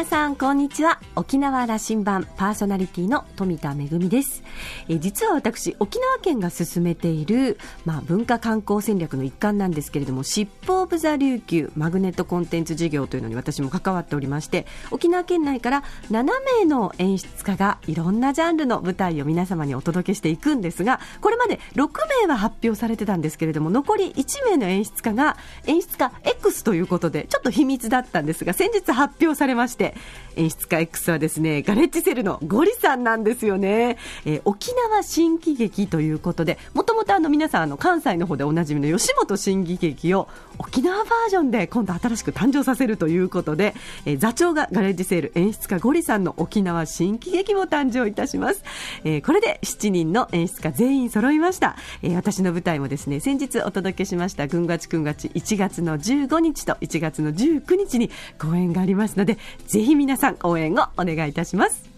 皆さんこんにちは。沖縄羅針盤パーソナリティの富田恵です。え実は私沖縄県が進めている、まあ、文化観光戦略の一環なんですけれどもシップ・オブ・ザ・琉球マグネットコンテンツ事業というのに私も関わっておりまして沖縄県内から7名の演出家がいろんなジャンルの舞台を皆様にお届けしていくんですがこれまで6名は発表されてたんですけれども残り1名の演出家が演出家 X ということでちょっと秘密だったんですが先日発表されまして、演出家 X はですね、ガレッジセルのゴリさんなんですよね。えー、沖縄新喜劇ということで、ともとあの皆さんあの関西の方でおなじみの吉本新喜劇を沖縄バージョンで今度新しく誕生させるということで、えー、座長がガレッジセール演出家ゴリさんの沖縄新喜劇も誕生いたします。えー、これで7人の演出家全員揃いました。えー、私の舞台もですね、先日お届けしました、ぐんがちくんがち1月の15日と1月の19日に公演がありますので、ぜひ皆さん応援をお願いいたします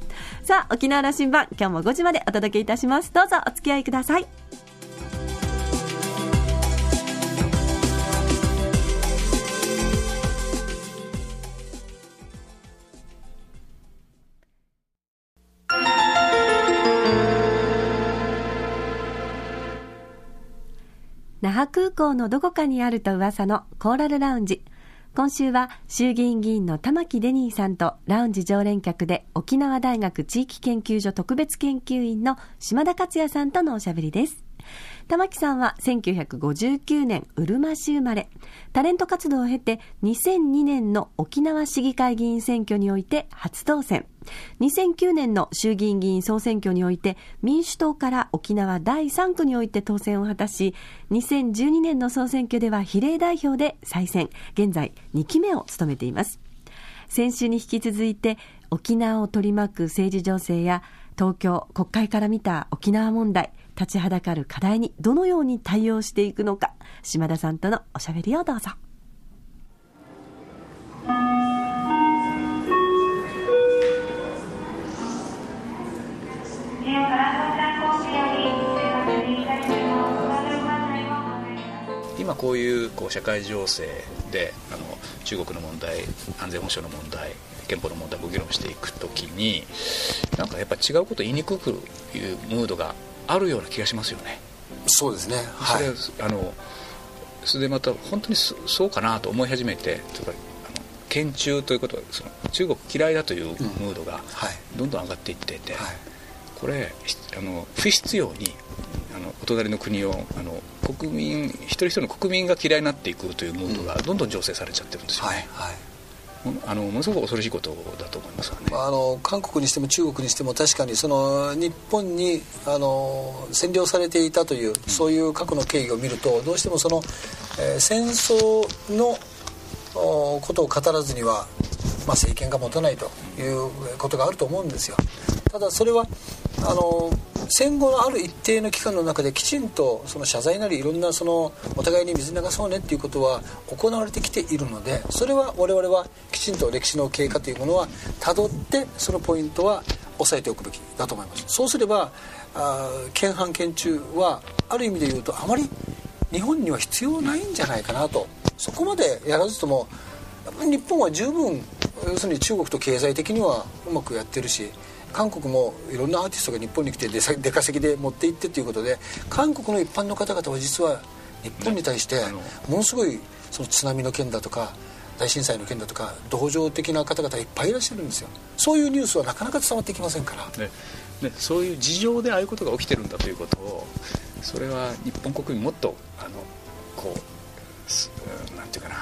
さあ沖縄羅針盤今日も5時までお届けいたしますどうぞお付き合いください那覇空港のどこかにあると噂のコーラルラウンジ今週は衆議院議員の玉城デニーさんとラウンジ常連客で沖縄大学地域研究所特別研究員の島田克也さんとのおしゃべりです。玉木さんは1959年うるま市生まれ。タレント活動を経て2002年の沖縄市議会議員選挙において初当選。2009年の衆議院議員総選挙において民主党から沖縄第3区において当選を果たし2012年の総選挙では比例代表で再選。現在2期目を務めています。先週に引き続いて沖縄を取り巻く政治情勢や東京国会から見た沖縄問題。立ちはだかる課題にどのように対応していくのか島田さんとのおしゃべりをどうぞ。今こういうこう社会情勢であの中国の問題安全保障の問題憲法の問題を議論していくときになんかやっぱ違うこと言いにくくいうムードがあるような気がしますよね。そうですね。はい、それあのそれでまた本当にそうかなと思い始めてとか県中ということはその中国嫌いだというムードがどんどん上がっていっていて、うんはい、これあの不必要にあのお隣の国をあの国民一人一人の国民が嫌いになっていくというムードがどんどん醸成されちゃってるんですよね。はいはいあのものすごく恐ろしいことだと思いますね、あの韓国にしても中国にしても確かにその日本にあの占領されていたという、そういう過去の経緯を見るとどうしてもその、えー、戦争のことを語らずには、まあ、政権が持たないということがあると思うんですよ。ただそれはあの戦後のある一定の期間の中できちんとその謝罪なりいろんなそのお互いに水流そうねっていうことは行われてきているのでそれは我々はきちんと歴史の経過というものはたどってそのポイントは押さえておくべきだと思います。そうすればあ県反県中はある意味で言うとあまり日本には必要ないんじゃないかなと。そこまでやらずとも日本は十分要するに中国と経済的にはうまくやってるし韓国もいろんなアーティストが日本に来て出稼ぎで持って行ってということで韓国の一般の方々は実は日本に対してものすごいその津波の件だとか大震災の件だとか同情的な方々いっぱいいらっしゃるんですよ。そういうニュースはなかなか伝わってきませんから、ねね、そういう事情でああいうことが起きてるんだということをそれは日本国民もっとあのこうなんていうかな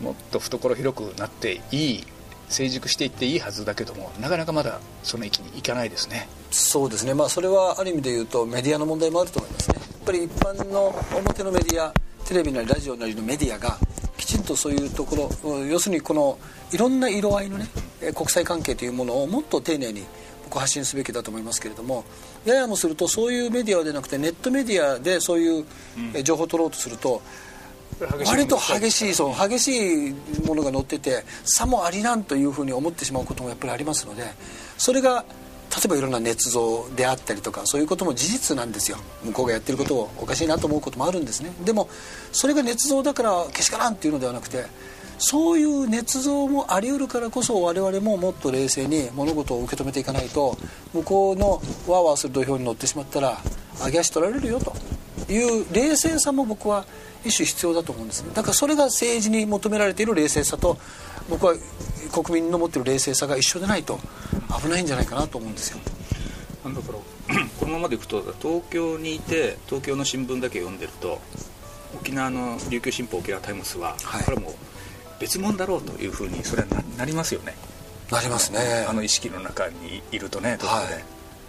もっと懐広くなっていい成熟していっていいはずだけどもなかなかまだその域にいかないですね。そうですね。まあそれはある意味で言うとメディアの問題もあると思いますね。やっぱり一般の表のメディアテレビなりラジオなりのメディアがきちんとそういうところ要するにこのいろんな色合いのね国際関係というものをもっと丁寧に僕発信すべきだと思いますけれどもややもするとそういうメディアでなくてネットメディアでそういう情報を取ろうとすると、割と激しいそう激しいものが載っててさもありなんというふうに思ってしまうこともやっぱりありますのでそれが例えばいろんな捏造であったりとかそういうことも事実なんですよ。向こうがやってることをおかしいなと思うこともあるんですね。でもそれが捏造だからけしからんっていうのではなくてそういう捏造もあり得るからこそ我々ももっと冷静に物事を受け止めていかないと向こうのワーワーする土俵に乗ってしまったら揚げ足取られるよという冷静さも僕は一種必要だと思うんですね。だからそれが政治に求められている冷静さと僕は国民の持っている冷静さが一緒でないと危ないんじゃないかなと思うんですよ。だから このままでいくと東京にいて東京の新聞だけ読んでると沖縄の琉球新報沖縄タイムスは、はい、これも別物だろうというふうにそれはなりますよね。なりますね。あの意識の中にいるとねどこで、はい、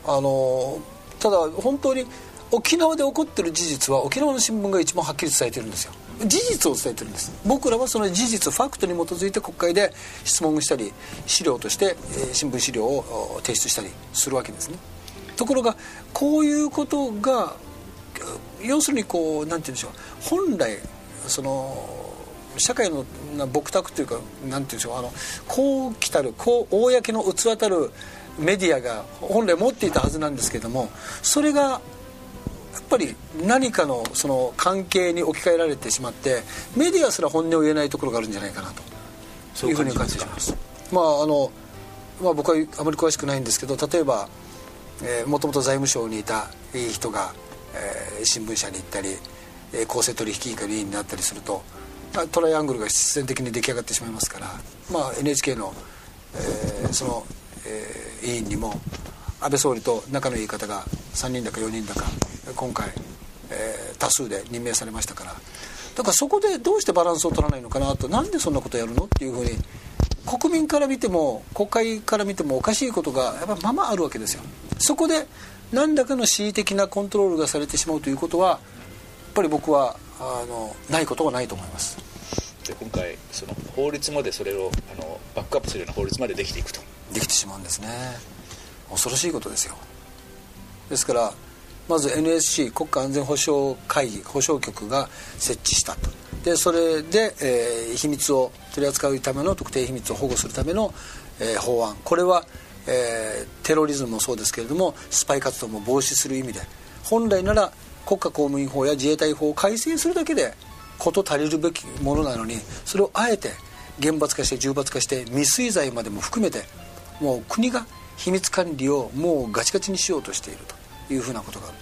あのただ本当に沖縄で起こってる事実は沖縄の新聞が一番はっきり伝えてるんですよ。事実を伝えてるんです。僕らはその事実ファクトに基づいて国会で質問したり資料として、えー、新聞資料を提出したりするわけですね。ところがこういうことが要するにこうなんて言うんでしょう本来その社会の僕宅というかなんて言うんでしょうあのこう来たるこう公の器たるメディアが本来持っていたはずなんですけどもそれがっぱり何かのその関係に置き換えられてしまってメディアすら本音を言えないところがあるんじゃないかなと。いうふうに感じてします。まああの、まあ、僕はあまり詳しくないんですけど例えばもともと財務省にいたいい人が、えー、新聞社に行ったり、えー、公正取引委員会の委員になったりするとトライアングルが必然的に出来上がってしまいますから、まあ、NHK の、えー、その、えー、委員にも安倍総理と仲のいい方が3人だか4人だか今回、えー、多数で任命されましたから。だからそこでどうしてバランスを取らないのかなと。なんでそんなことやるのっていうふうに国民から見ても国会から見てもおかしいことがやっぱままあるわけですよ。そこで何らかの恣意的なコントロールがされてしまうということはやっぱり僕はあのないことはないと思います。で今回その法律までそれをあのバックアップするような法律までできていくと。できてしまうんですね。恐ろしいことですよ。ですからまず NSC 国家安全保障会議保障局が設置したと。でそれで、えー、秘密を取り扱うための特定秘密を保護するための、えー、法案。これは、えー、テロリズムもそうですけれどもスパイ活動も防止する意味で。本来なら国家公務員法や自衛隊法を改正するだけで事足りるべきものなのにそれをあえて厳罰化して重罰化して未遂罪までも含めてもう国が秘密管理をもうガチガチにしようとしていると。いうふうなことがある。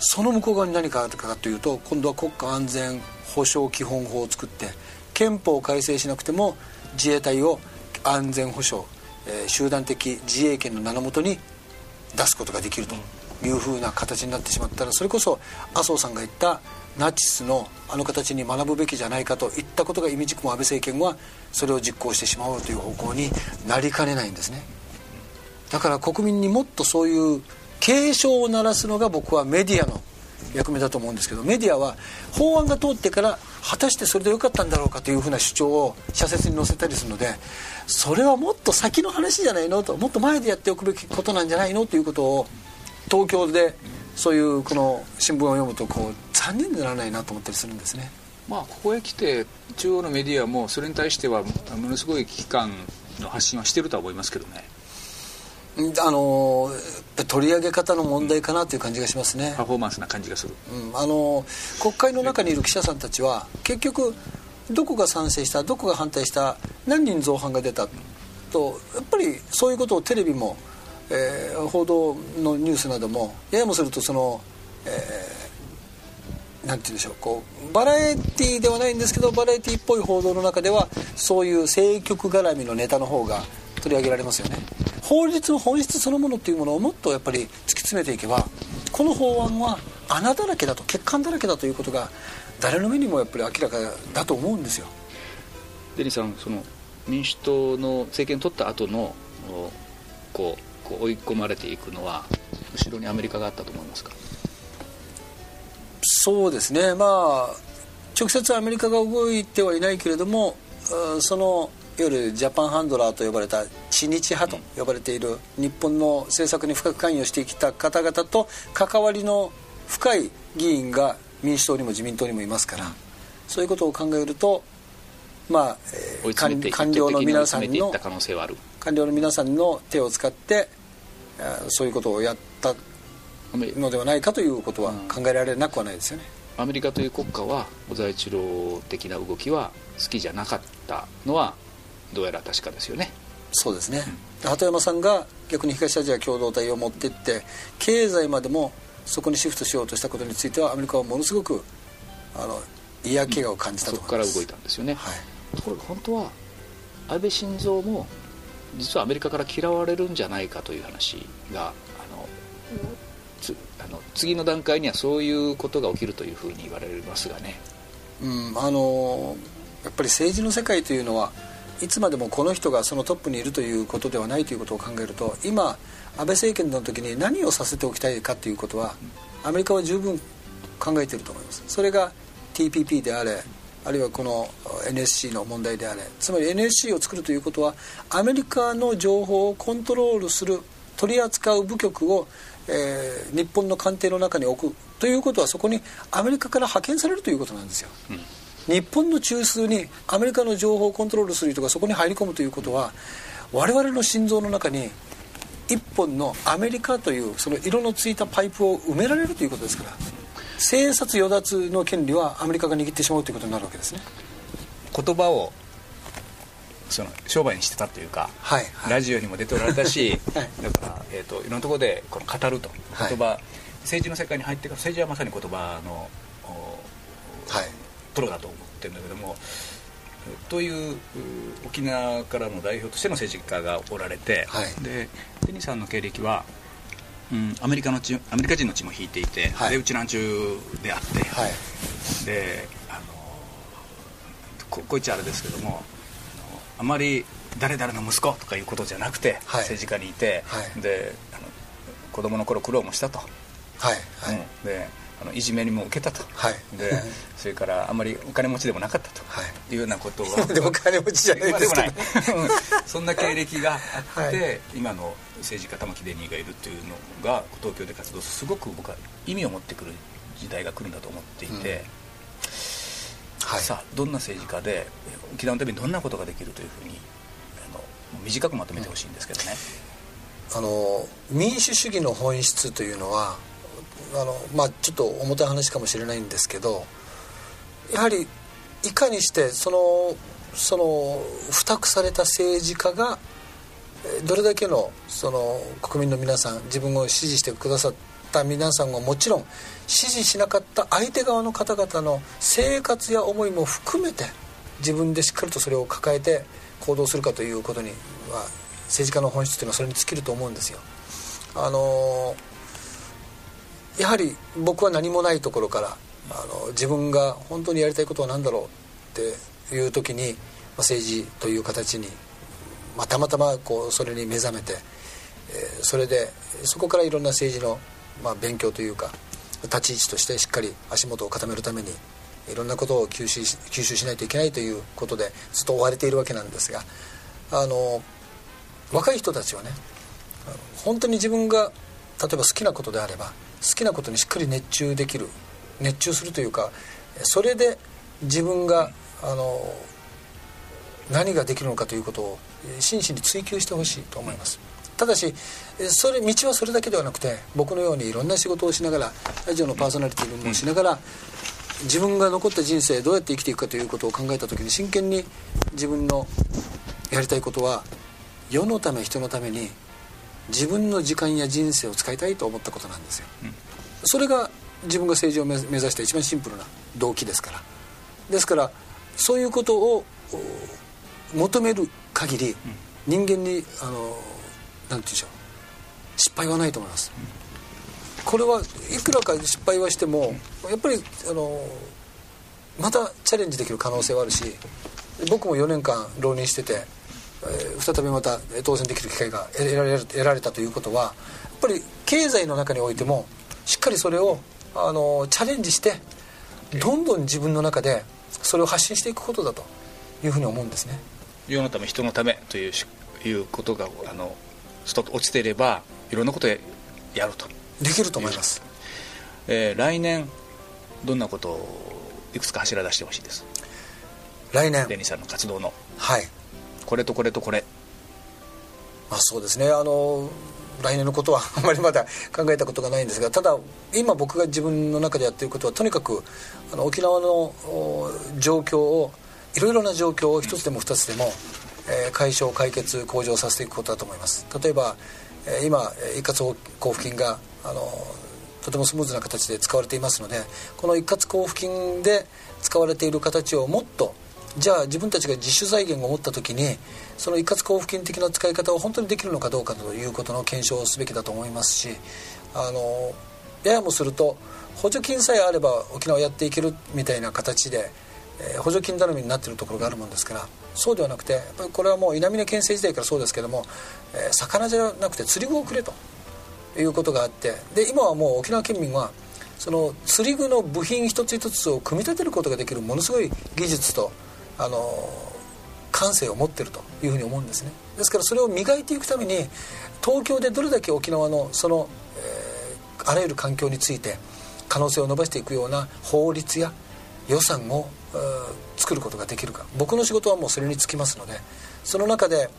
その向こう側に何かあるかというと今度は国家安全保障基本法を作って憲法を改正しなくても自衛隊を安全保障、えー、集団的自衛権の名のもとに出すことができるというふうな形になってしまったらそれこそ麻生さんが言ったナチスのあの形に学ぶべきじゃないかといったことが意味軸も安倍政権はそれを実行してしまおうという方向になりかねないんですね。だから国民にもっとそういう警鐘を鳴らすのが僕はメディアの役目だと思うんですけどメディアは法案が通ってから果たしてそれでよかったんだろうかというふうな主張を社説に載せたりするのでそれはもっと先の話じゃないのともっと前でやっておくべきことなんじゃないのということを東京でそういうこの新聞を読むとこう残念でならないなと思ったりするんですね。まあ、ここへ来て中央のメディアもそれに対してはものすごい危機感の発信はしてるとは思いますけどね。あの取り上げ方の問題かなという感じがしますね、パフォーマンスな感じがする、うん、あの国会の中にいる記者さんたちは結局どこが賛成したどこが反対した何人造反が出たとやっぱりそういうことをテレビもえー、報道のニュースなどもややもするとその、えー、なんて言うんでしょうこうバラエティーではないんですけどバラエティーっぽい報道の中ではそういう政局絡みのネタの方が取り上げられますよね。法律の本質そのものっていうものをもっとやっぱり突き詰めていけばこの法案は穴だらけだと欠陥だらけだということが誰の目にもやっぱり明らかだと思うんですよ。デニーさんその民主党の政権取った後のこうこう追い込まれていくのは後ろにアメリカがあったと思いますか？そうですね。まあ直接アメリカが動いてはいないけれどもそのいわゆるジャパンハンドラーと呼ばれた知日派と呼ばれている日本の政策に深く関与してきた方々と関わりの深い議員が民主党にも自民党にもいますからそういうことを考えるとまあ、えー、官僚の皆さんの官僚の皆さんの手を使ってそういうことをやったのではないかということは考えられなくはないですよね。アメリカという国家は小沢一郎的な動きは好きじゃなかったのはどうやら確かですよね。そうですね、うん、鳩山さんが逆に東アジア共同体を持っていって経済までもそこにシフトしようとしたことについてはアメリカはものすごくあの嫌気がを感じたと、うん、そこから動いたんですよね、はい、ところが本当は安倍晋三も実はアメリカから嫌われるんじゃないかという話があのつあの次の段階にはそういうことが起きるというふうに言われますがね、うん、あのやっぱり政治の世界というのはいつまでもこの人がそのトップにいるということではないということを考えると今安倍政権の時に何をさせておきたいかということはアメリカは十分考えていると思います。それが TPP であれあるいはこの NSC の問題であれつまり NSC を作るということはアメリカの情報をコントロールする取り扱う部局を、えー、日本の官邸の中に置くということはそこにアメリカから派遣されるということなんですよ、うん、日本の中枢にアメリカの情報をコントロールする人がそこに入り込むということは我々の心臓の中に一本のアメリカというその色のついたパイプを埋められるということですから生殺与奪の権利はアメリカが握ってしまうということになるわけですね。言葉をその商売にしてたというか、はいはい、ラジオにも出ておられたし、はい、だから、えーと、いろんなところでこの語ると。言葉、はい、政治の世界に入ってから政治はまさに言葉の、はい、プロだと思ってるんだけどもという沖縄からの代表としての政治家がおられて、はい、でデニーさんの経歴は、うん、アメリカの血アメリカ人の血も引いていて、はい、でうちなんちゅうであって、はい、であのここいつあれですけどもあまり誰々の息子とかいうことじゃなくて、政治家にいて、であの子供の頃苦労もしたと。はい。はい、うん、であのいじめにも受けたと、はい、でそれからあんまりお金持ちでもなかったと、はい、いうようなことは。でもお金持ちじゃないですけど、そんな経歴があって、はい、今の政治家玉城デニーがいるというのが東京で活動するすごく僕は意味を持ってくる時代が来るんだと思っていて、うん、はい、さあどんな政治家で沖縄のためにどんなことができるというふうにあの短くまとめてほしいんですけどね、うん、あの民主主義の本質というのはあのまあちょっと重たい話かもしれないんですけどやはりいかにしてそのその付託された政治家がどれだけのその国民の皆さん自分を支持してくださった皆さんがもちろん支持しなかった相手側の方々の生活や思いも含めて自分でしっかりとそれを抱えて行動するかということには政治家の本質というのはそれに尽きると思うんですよ。あのーやはり僕は何もないところからあの自分が本当にやりたいことは何だろうっていう時に、まあ、政治という形に、まあ、たまたまこうそれに目覚めて、えー、それでそこからいろんな政治の、まあ、勉強というか立ち位置としてしっかり足元を固めるためにいろんなことを吸収し吸収しないといけないということでずっと追われているわけなんですがあの若い人たちはね本当に自分が例えば好きなことであれば好きなことにしっかり熱中できる熱中するというかそれで自分があの何ができるのかということを真摯に追求してほしいと思います。ただしそれ道はそれだけではなくて僕のようにいろんな仕事をしながらラジオのパーソナリティもしながら、自分が残った人生どうやって生きていくかということを考えた時に真剣に自分のやりたいことは世のため人のために自分の時間や人生を使いたいと思ったことなんですよ、うん、それが自分が政治を目指した一番シンプルな動機ですから。ですからそういうことを求める限り、人間にあのなんて言うんでしょう。失敗はないと思います、うん、これはいくらか失敗はしてもやっぱりあのまたチャレンジできる可能性はあるし僕も4年間浪人してて再びまた当選できる機会が得られ得られたということはやっぱり経済の中においてもしっかりそれをあのチャレンジしてどんどん自分の中でそれを発信していくことだというふうに思うんですね。世のため人のためといういうことがあのストッと落ちていればいろんなことやると。できると思います、えー、来年どんなことをいくつか柱出してほしいです。来年。デニーさんの活動の。はいこれとこれとこれ。まあ、そうですね。あの来年のことは あまりまだ考えたことがないんですがただ今僕が自分の中でやっていることはとにかくあの沖縄の状況をいろいろな状況を一つでも二つでも、えー、解消解決向上させていくことだと思います。例えば、えー、今一括交付金があのとてもスムーズな形で使われていますのでこの一括交付金で使われている形をもっとじゃあ自分たちが自主財源を持った時にその一括交付金的な使い方を本当にできるのかどうかということの検証をすべきだと思いますしあのややもすると補助金さえあれば沖縄やっていけるみたいな形で、えー、補助金頼みになっているところがあるもんですからそうではなくてやっぱりこれはもう稲峰県政時代からそうですけども、えー、魚じゃなくて釣り具をくれと。いうことがあってで今はもう沖縄県民はその釣り具の部品一つ一つを組み立てることができるものすごい技術とあの感性を持ってるというふうに思うんですね。ですからそれを磨いていくために東京でどれだけ沖縄のその、えー、あらゆる環境について可能性を伸ばしていくような法律や予算を作ることができるか。僕の仕事はもうそれにつきますのでその中で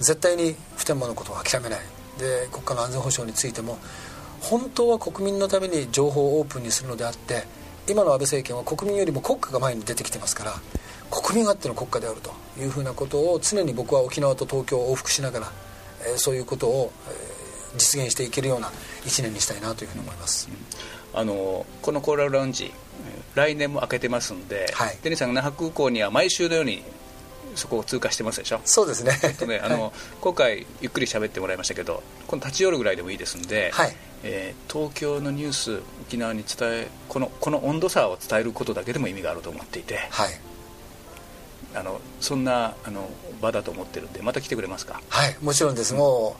絶対に普天間のことを諦めない。で国家の安全保障についても本当は国民のために情報をオープンにするのであって今の安倍政権は国民よりも国家が前に出てきてますから国民あっての国家であるというふうなことを常に僕は沖縄と東京を往復しながら、えー、そういうことを、えー、実現していけるような1年にしたいなというふうに思います、うん、あのこのコーラルラウンジ来年も開けてますんで、はい、デニーさんが那覇空港には毎週のようにそこを通過してますでしょ？そうですね。ちょっとねあの、はい、今回ゆっくり喋ってもらいましたけどこの立ち寄るぐらいでもいいですんで、はい。えー、東京のニュース沖縄に伝えこのこの温度差を伝えることだけでも意味があると思っていて、はい、あのそんなあの場だと思ってるんでまた来てくれますか？はいもちろんです、うん、も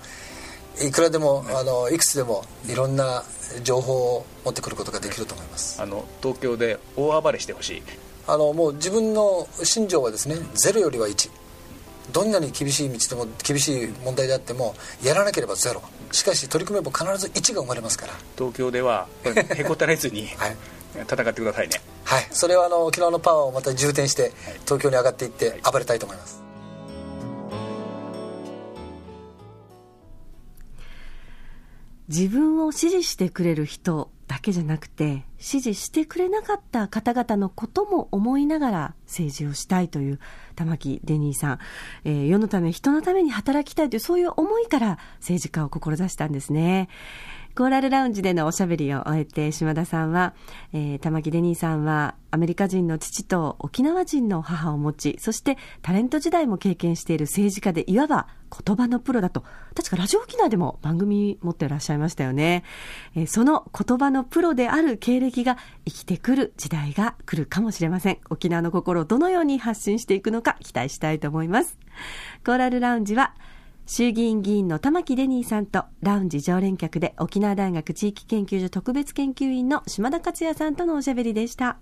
ういくらでも、あのいくつでもいろんな情報を持ってくることができると思います。あの東京で大暴れしてほしい。あのもう自分の信条はですねゼロよりは1どんなに厳しい道でも厳しい問題であってもやらなければゼロ。しかし取り組めば必ず1が生まれますから。東京ではへこたれずに、はい、戦ってくださいね。はい。それはあの沖縄のパワーをまた充填して東京に上がっていって暴れたいと思います、自分を支持してくれる人だけじゃなくて支持してくれなかった方々のことも思いながら政治をしたいという玉木デニーさん、えー、世のため人のために働きたいというそういう思いから政治家を志したんですね。コーラルラウンジでのおしゃべりを終えて島田さんは、えー、玉木デニーさんはアメリカ人の父と沖縄人の母を持ち、そしてタレント時代も経験している政治家でいわば言葉のプロだと、確かラジオ沖縄でも番組持ってらっしゃいましたよね。えー、その言葉のプロである経歴が生きてくる時代が来るかもしれません。沖縄の心をどのように発信していくのか期待したいと思います。コーラルラウンジは衆議院議員の玉城デニーさんとラウンジ常連客で沖縄大学地域研究所特別研究員の島田克也さんとのおしゃべりでした。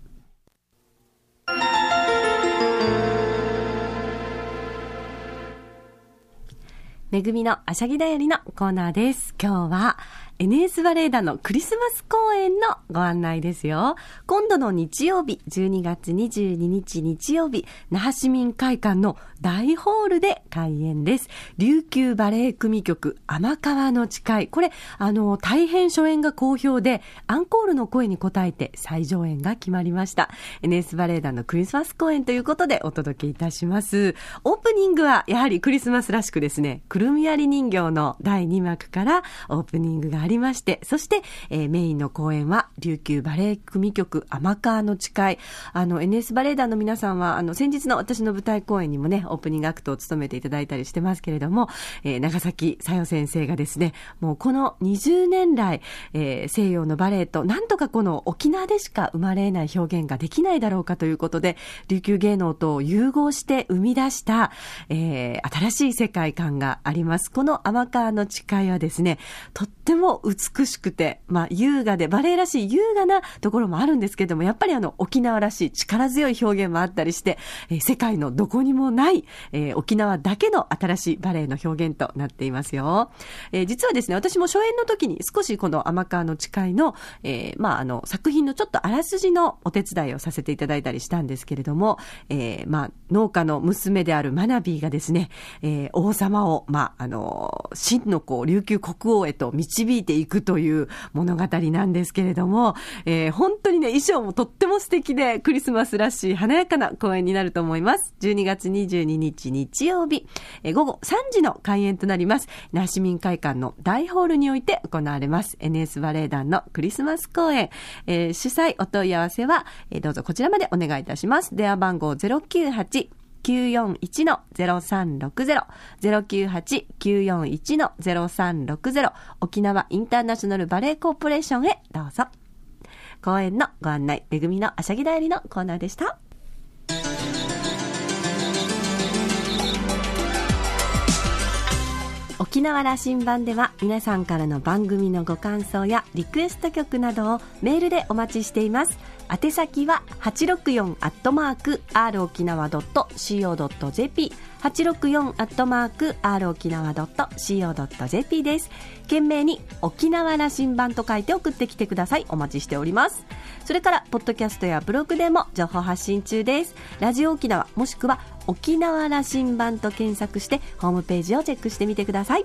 めぐみのあしゃぎだよりのコーナーです。今日は NS バレーダのクリスマス公演のご案内ですよ。今度の日曜日、12月22日日曜日、那覇市民会館の大ホールで開演です。琉球バレエ組曲、天川の誓い。これ、あの、大変初演が好評で、アンコールの声に応えて再上演が決まりました。NS バレーダのクリスマス公演ということでお届けいたします。オープニングはやはりクリスマスらしくですね、くるみ割り人形の第2幕からオープニングがありりまして、そして、えー、メインの公演は、琉球バレエ組曲、天川の誓い。あの、NS バレエ団の皆さんは、あの、先日の私の舞台公演にもね、オープニングアクトを務めていただいたりしてますけれども、えー、長崎さよ先生がですね、もうこの20年来、えー、西洋のバレエと、なんとかこの沖縄でしか生まれない表現ができないだろうかということで、琉球芸能と融合して生み出した、えー、新しい世界観があります。この天川の誓いはですね、とっても美しくて、まあ、優雅で、バレエらしい優雅なところもあるんですけども、やっぱりあの、沖縄らしい力強い表現もあったりして、えー、世界のどこにもない、えー、沖縄だけの新しいバレエの表現となっていますよ。えー、実はですね、私も初演の時に少しこの天川の誓いの、えー、まあ、あの、作品のちょっとあらすじのお手伝いをさせていただいたりしたんですけれども、えー、まあ、農家の娘であるマナビーがですね、えー、王様を、まあ、あの、真のこう、琉球国王へと導いていくという物語なんですけれども、えー、本当にね、衣装もとっても素敵で、クリスマスらしい華やかな公演になると思います。12月22日日曜日、えー、午後3時の開演となります。那覇市民会館の大ホールにおいて行われます。NS バレエ団のクリスマス公演、えー、主催お問い合わせは、えー、どうぞこちらまでお願いいたします。電話番号098 941-0360 098-941-0360沖縄インターナショナルバレエコーポレーションへどうぞ。公演のご案内、めぐみのあしゃぎだよりのコーナーでした。沖縄羅針盤では皆さんからの番組のご感想やリクエスト曲などをメールでお待ちしています宛先は864アットマーク r 沖縄 .co.jp 864アットマーク r 沖縄 .co.jp です。懸命に沖縄羅針盤と書いて送ってきてください。お待ちしております。それからポッドキャストやブログでも情報発信中です。ラジオ沖縄もしくは沖縄羅針盤と検索してホームページをチェックしてみてください。